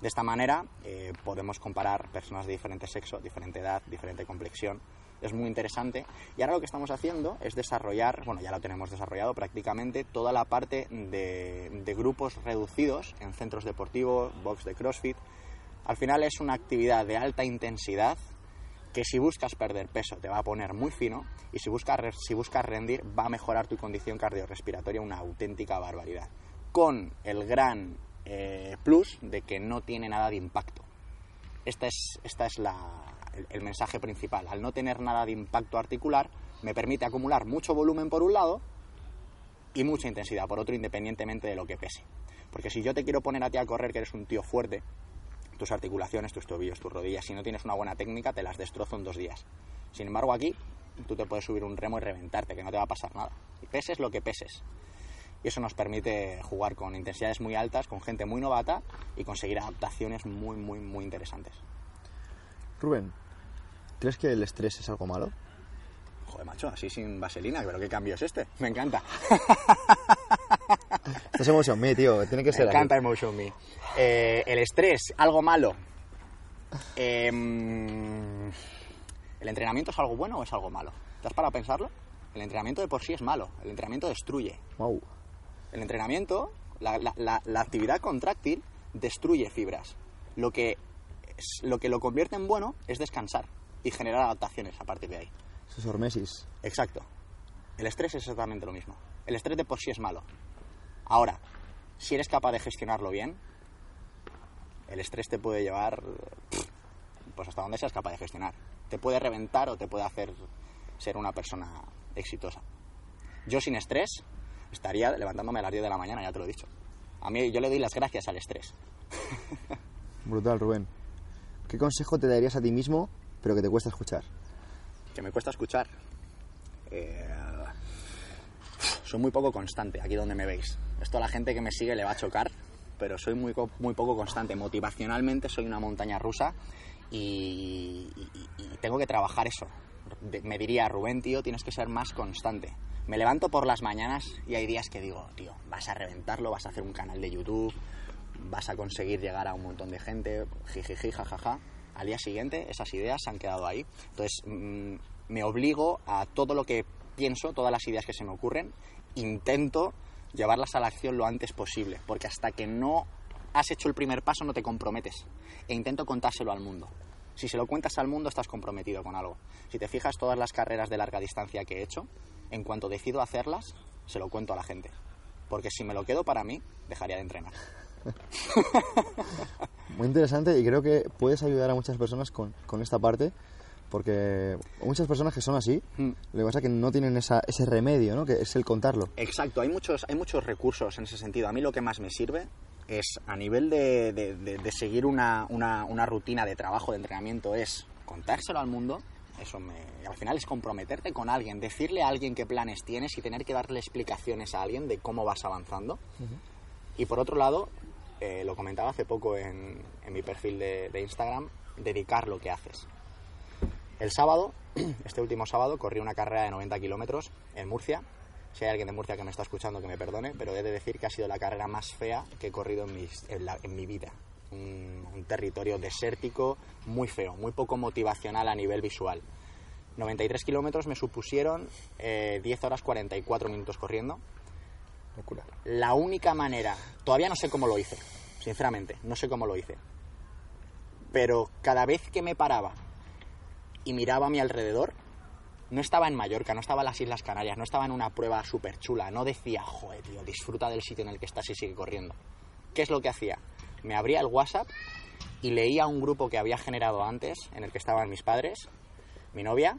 De esta manera eh, podemos comparar personas de diferente sexo, diferente edad, diferente complexión es muy interesante. Y ahora lo que estamos haciendo es desarrollar, bueno, ya lo tenemos desarrollado prácticamente, toda la parte de, grupos reducidos en centros deportivos, box de CrossFit. Al final es una actividad de alta intensidad que si buscas perder peso te va a poner muy fino y si buscas, si buscas rendir va a mejorar tu condición cardiorrespiratoria una auténtica barbaridad. Con el gran eh, plus de que no tiene nada de impacto. Esta es, esta es la, el, mensaje principal. Al no tener nada de impacto articular, me permite acumular mucho volumen por un lado y mucha intensidad por otro, independientemente de lo que pese. Porque si yo te quiero poner a ti a correr, que eres un tío fuerte, tus articulaciones, tus tobillos, tus rodillas, si no tienes una buena técnica, te las destrozo en dos días. Sin embargo, aquí tú te puedes subir un remo y reventarte, que no te va a pasar nada. Y peses lo que peses. Y eso nos permite jugar con intensidades muy altas, con gente muy novata y conseguir adaptaciones muy, muy, muy interesantes. Rubén, ¿Crees que el estrés es algo malo? Joder, macho, así sin vaselina, pero qué cambio es este. Me encanta. *laughs* Esto es Emotion Me, tío. Tiene que ser Me encanta Emotion Me. Eh, el estrés, algo malo. Em, ¿El entrenamiento es algo bueno o es algo malo? ¿Te has parado a pensarlo? El entrenamiento de por sí es malo. El entrenamiento destruye. Wow. El entrenamiento, la, la- la- la actividad contráctil, destruye fibras. Lo que, lo que lo convierte en bueno es descansar y generar adaptaciones a partir de ahí. Eso es hormesis. Exacto. El estrés es exactamente lo mismo. El estrés de por sí es malo. Ahora, si eres capaz de gestionarlo bien, el estrés te puede llevar pues hasta donde seas capaz de gestionar. Te puede reventar o te puede hacer ser una persona exitosa. Yo sin estrés estaría levantándome a las 10 de la mañana, ya te lo he dicho. A mí yo le doy las gracias al estrés. *laughs* Brutal, Rubén. ¿Qué consejo te darías a ti mismo, pero que te cuesta escuchar? que me cuesta escuchar. Eh, soy muy poco constante aquí donde me veis. Esto a la gente que me sigue le va a chocar, pero soy muy, muy poco constante. Motivacionalmente soy una montaña rusa y, tengo que trabajar eso. Me diría, Rubén, tío, tienes que ser más constante. Me levanto por las mañanas y hay días que digo, tío, vas a reventarlo, vas a hacer un canal de YouTube, vas a conseguir llegar a un montón de gente, jajaja. Al día siguiente esas ideas se han quedado ahí. Entonces mm, me obligo a todo lo que pienso, todas las ideas que se me ocurren, intento llevarlas a la acción lo antes posible, porque hasta que no has hecho el primer paso no te comprometes. E intento contárselo al mundo. Si se lo cuentas al mundo estás comprometido con algo. Si te fijas todas las carreras de larga distancia que he hecho, en cuanto decido hacerlas, se lo cuento a la gente. Porque si me lo quedo para mí, dejaría de entrenar. *laughs* Muy interesante y creo que puedes ayudar a muchas personas con, con esta parte, porque muchas personas que son así, Mm. lo que pasa es que no tienen esa, ese remedio, ¿no? Que es el contarlo. Exacto, hay muchos, hay muchos recursos en ese sentido. A mí lo que más me sirve es, a nivel de, de- de- de seguir una, una- una rutina de trabajo, de entrenamiento, es contárselo al mundo. Eso me, al final es comprometerte con alguien, decirle a alguien qué planes tienes y tener que darle explicaciones a alguien de cómo vas avanzando. Y por otro lado, eh, lo comentaba hace poco en, mi perfil de, Instagram, dedicar lo que haces. El sábado, *clears throat* este último sábado, corrí una carrera de 90 kilómetros en Murcia. Si hay alguien de Murcia que me está escuchando, que me perdone, pero he de decir que ha sido la carrera más fea que he corrido en, mi vida. Un, un territorio desértico muy feo, muy poco motivacional a nivel visual. 93 kilómetros me supusieron eh, 10 horas 44 minutos corriendo. La única manera, todavía no sé cómo lo hice, sinceramente, no sé cómo lo hice. Pero cada vez que me paraba y miraba a mi alrededor, no estaba en Mallorca, no estaba en las Islas Canarias, no estaba en una prueba súper chula, no decía, joder, tío, disfruta del sitio en el que estás y sigue corriendo. ¿Qué es lo que hacía? Me abría el WhatsApp y leía un grupo que había generado antes, en el que estaban mis padres, mi novia,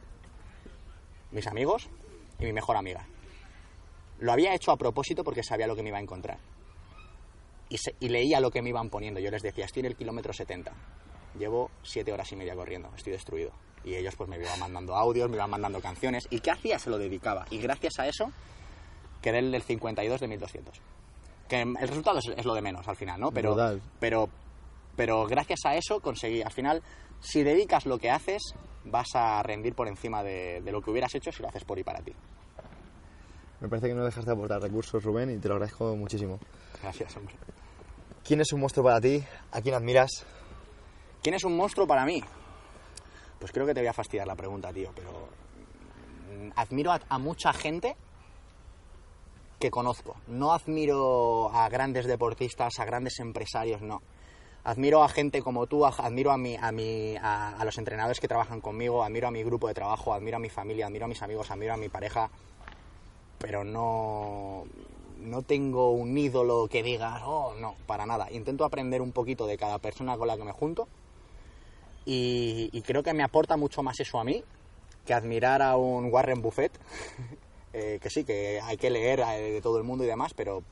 mis amigos y mi mejor amiga. Lo había hecho a propósito porque sabía lo que me iba a encontrar. Y, se- y leía lo que me iban poniendo. Yo les decía, estoy en el kilómetro 70. Llevo siete horas y media corriendo, estoy destruido. Y ellos pues me iban mandando audios, me iban mandando canciones. ¿Y qué hacía? Se lo dedicaba. Y gracias a eso quedé el del 52 de 1200. Que el resultado es, es lo de menos al final, ¿no? Pero, pero, pero gracias a eso conseguí. Al final, si dedicas lo que haces, vas a rendir por encima de, de lo que hubieras hecho si lo haces por y para ti. Me parece que no dejas de aportar recursos, Rubén, y te lo agradezco muchísimo. Gracias, hombre. ¿Quién es un monstruo para ti? ¿A quién admiras? ¿Quién es un monstruo para mí? Pues creo que te voy a fastidiar la pregunta, tío, pero mm, admiro a, a mucha gente que conozco. No admiro a grandes deportistas, a grandes empresarios, no. Admiro a gente como tú, admiro a, mi, a, mi, a, a los entrenadores que trabajan conmigo, admiro a mi grupo de trabajo, admiro a mi familia, admiro a mis amigos, admiro a mi pareja, pero no, no tengo un ídolo que diga, oh, no, para nada. Intento aprender un poquito de cada persona con la que me junto y, creo que me aporta mucho más eso a mí que admirar a un Warren Buffett, *laughs* eh, que sí, que hay que leer eh, de todo el mundo y demás, pero,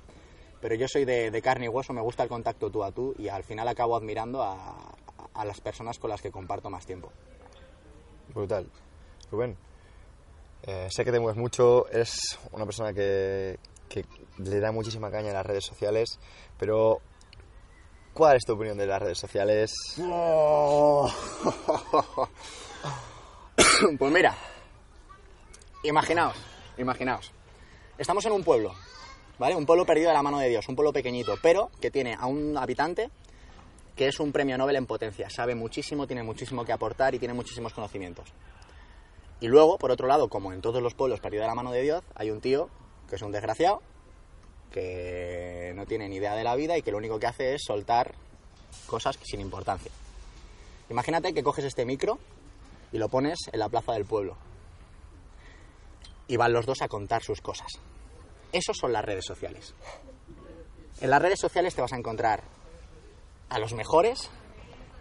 pero yo soy de, de carne y hueso, me gusta el contacto tú a tú y al final acabo admirando a, a las personas con las que comparto más tiempo. Brutal. Rubén, eh, sé que te mueves mucho, eres una persona que, que le da muchísima caña a las redes sociales, pero ¿cuál es tu opinión de las redes sociales? *laughs* pues mira, imaginaos, imaginaos. Estamos en un pueblo, ¿vale? Un pueblo perdido de la mano de Dios, un pueblo pequeñito, pero que tiene a un habitante que es un premio Nobel en potencia. Sabe muchísimo, tiene muchísimo que aportar y tiene muchísimos conocimientos. Y luego, por otro lado, como en todos los pueblos perdidos de la mano de Dios, hay un tío que es un desgraciado, que no tiene ni idea de la vida y que lo único que hace es soltar cosas sin importancia. Imagínate que coges este micro y lo pones en la plaza del pueblo. Y van los dos a contar sus cosas. Esos son las redes sociales. En las redes sociales te vas a encontrar a los mejores,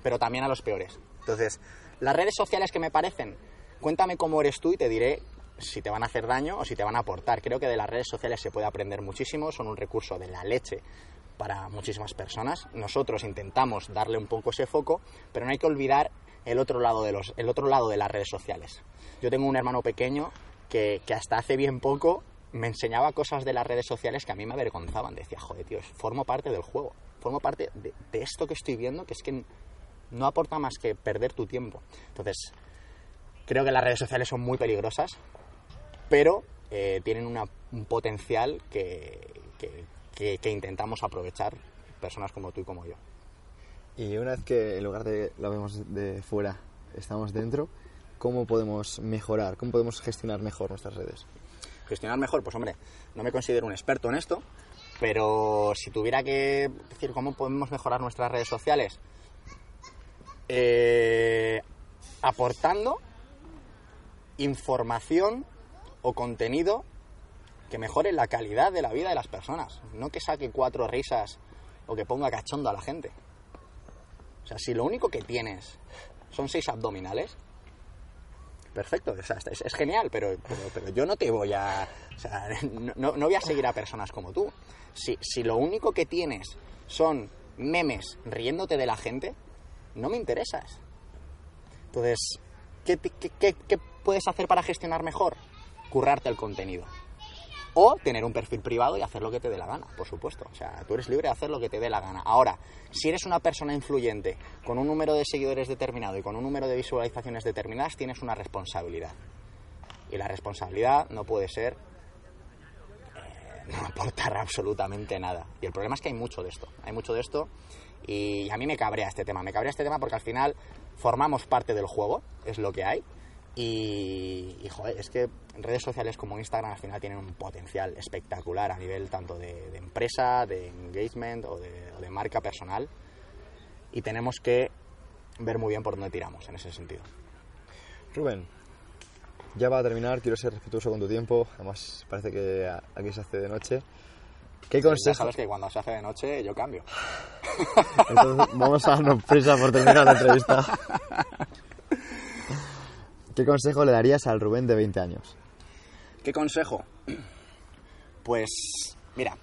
pero también a los peores. Entonces, las redes sociales que me parecen, cuéntame cómo eres tú y te diré si te van a hacer daño o si te van a aportar. Creo que de las redes sociales se puede aprender muchísimo, son un recurso de la leche para muchísimas personas. Nosotros intentamos darle un poco ese foco, pero no hay que olvidar el otro lado de, los, el otro lado de las redes sociales. Yo tengo un hermano pequeño que, que hasta hace bien poco me enseñaba cosas de las redes sociales que a mí me avergonzaban. Decía, joder, tío, formo parte del juego, formo parte de, de esto que estoy viendo, que es que no aporta más que perder tu tiempo. Entonces, creo que las redes sociales son muy peligrosas, pero eh, tienen una- un potencial que, que- que- que intentamos aprovechar personas como tú y como yo. Y una vez que en lugar de lo vemos de fuera, estamos dentro, ¿cómo podemos mejorar? ¿Cómo podemos gestionar mejor nuestras redes? Gestionar mejor, pues hombre, no me considero un experto en esto, pero si tuviera que decir cómo podemos mejorar nuestras redes sociales, eh, aportando información o contenido que mejore la calidad de la vida de las personas, no que saque cuatro risas o que ponga cachondo a la gente. O sea, si lo único que tienes son seis abdominales, perfecto, es, genial, pero, pero, yo no te voy a... O sea, *laughs* no, no- voy a seguir a personas como tú. Si, si lo único que tienes son memes riéndote de la gente, no me interesas. Entonces, ¿qué, te- qué- qué- qué puedes hacer para gestionar mejor? Currarte el contenido. O tener un perfil privado y hacer lo que te dé la gana, por supuesto. O sea, tú eres libre de hacer lo que te dé la gana. Ahora, si eres una persona influyente, con un número de seguidores determinado y con un número de visualizaciones determinadas, tienes una responsabilidad. Y la responsabilidad no puede ser eh, no *laughs* aportar absolutamente nada. Y el problema es que hay mucho de esto. Hay mucho de esto y a mí me cabrea este tema. Me cabrea este tema porque al final formamos parte del juego, es lo que hay. Y, y, joder, es que redes sociales como Instagram al final tienen un potencial espectacular a nivel tanto de, de empresa, de engagement o de, o de marca personal. Y tenemos que ver muy bien por dónde tiramos en ese sentido. Rubén, ya va a terminar, quiero ser respetuoso con tu tiempo, además parece que aquí se hace de noche. ¿Qué Ya consejo? sabes que cuando se hace de noche yo cambio. Entonces vamos a darnos prisa por terminar la entrevista. *laughs* ¿Qué consejo le darías al Rubén de 20 años? ¿Qué consejo? Pues, mira,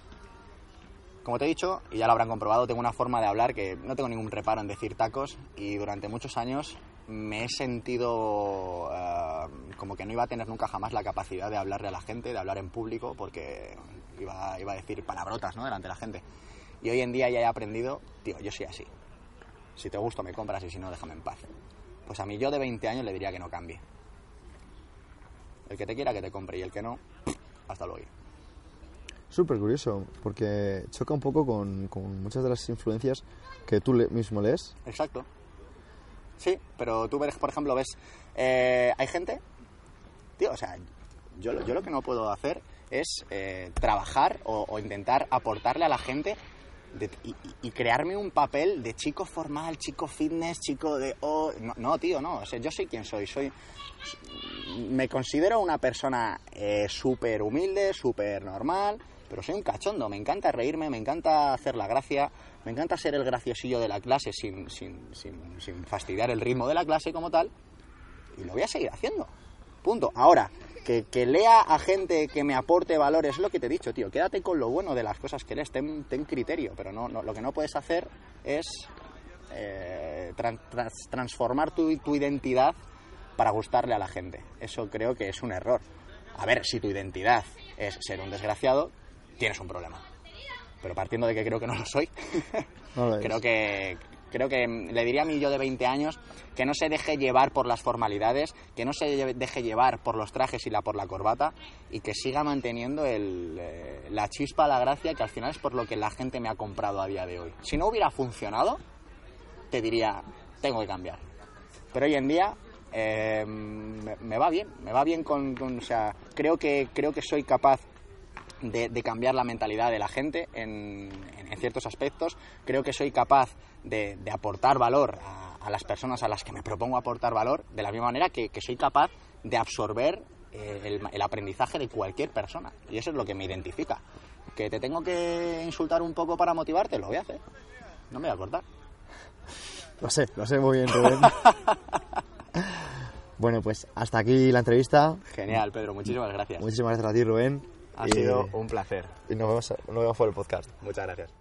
como te he dicho, y ya lo habrán comprobado, tengo una forma de hablar que no tengo ningún reparo en decir tacos y durante muchos años me he sentido eh, como que no iba a tener nunca jamás la capacidad de hablarle a la gente, de hablar en público, porque iba, iba a decir palabrotas ¿no? delante de la gente. Y hoy en día ya he aprendido, tío, yo soy así. Si te gusto me compras y si no, déjame en paz. Pues a mí yo de 20 años le diría que no cambie. El que te quiera que te compre y el que no, hasta luego. Súper curioso, porque choca un poco con, con muchas de las influencias que tú le- mismo lees. Exacto. Sí, pero tú ves, por ejemplo, ves, eh, hay gente, tío, o sea, yo, lo- yo lo que no puedo hacer es eh, trabajar o, o intentar aportarle a la gente y, crearme un papel de chico formal, chico fitness, chico de... oh, no, no, tío, no, o sea, yo soy quien soy, soy... Me considero una persona eh, súper humilde, súper normal, pero soy un cachondo, me encanta reírme, me encanta hacer la gracia, me encanta ser el graciosillo de la clase sin, sin, sin, sin fastidiar el ritmo de la clase como tal, y lo voy a seguir haciendo. Punto. Ahora, que, que lea a gente que me aporte valores, es lo que te he dicho, tío. Quédate con lo bueno de las cosas que lees, ten, ten criterio, pero no, no- lo que no puedes hacer es eh, transformar tu, tu identidad para gustarle a la gente. Eso creo que es un error. A ver, si tu identidad es ser un desgraciado, tienes un problema. Pero partiendo de que creo que no lo soy, No lo *laughs* es. creo que Creo que mm, le diría a mí yo de 20 años que no se deje llevar por las formalidades, que no se deje llevar por los trajes y la por la corbata y que siga manteniendo el, eh, la chispa, la gracia, que al final es por lo que la gente me ha comprado a día de hoy. Si no hubiera funcionado, te diría, tengo que cambiar. Pero hoy en día eh, me, me va bien, me va bien con, con- o sea, creo que, creo que soy capaz de, de cambiar la mentalidad de la gente en, en- en ciertos aspectos. Creo que soy capaz de, de aportar valor a, a las personas a las que me propongo aportar valor, de la misma manera que, que soy capaz de absorber eh, el, el aprendizaje de cualquier persona. Y eso es lo que me identifica. Que te tengo que insultar un poco para motivarte, lo voy a hacer. No me voy a cortar. Lo sé, lo sé muy bien, Rubén. *laughs* bueno, pues hasta aquí la entrevista. Genial, Pedro, muchísimas gracias. Muchísimas gracias a ti, Rubén. Ha Y- sido un placer. Y nos vemos, nos vemos por el podcast. Muchas gracias.